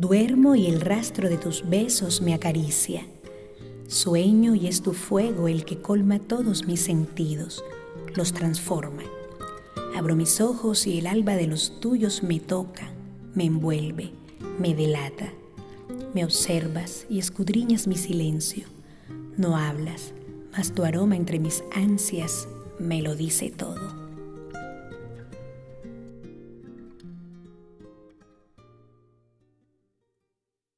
Duermo y el rastro de tus besos me acaricia. Sueño y es tu fuego el que colma todos mis sentidos, los transforma. Abro mis ojos y el alba de los tuyos me toca, me envuelve, me delata. Me observas y escudriñas mi silencio. No hablas, mas tu aroma entre mis ansias me lo dice todo.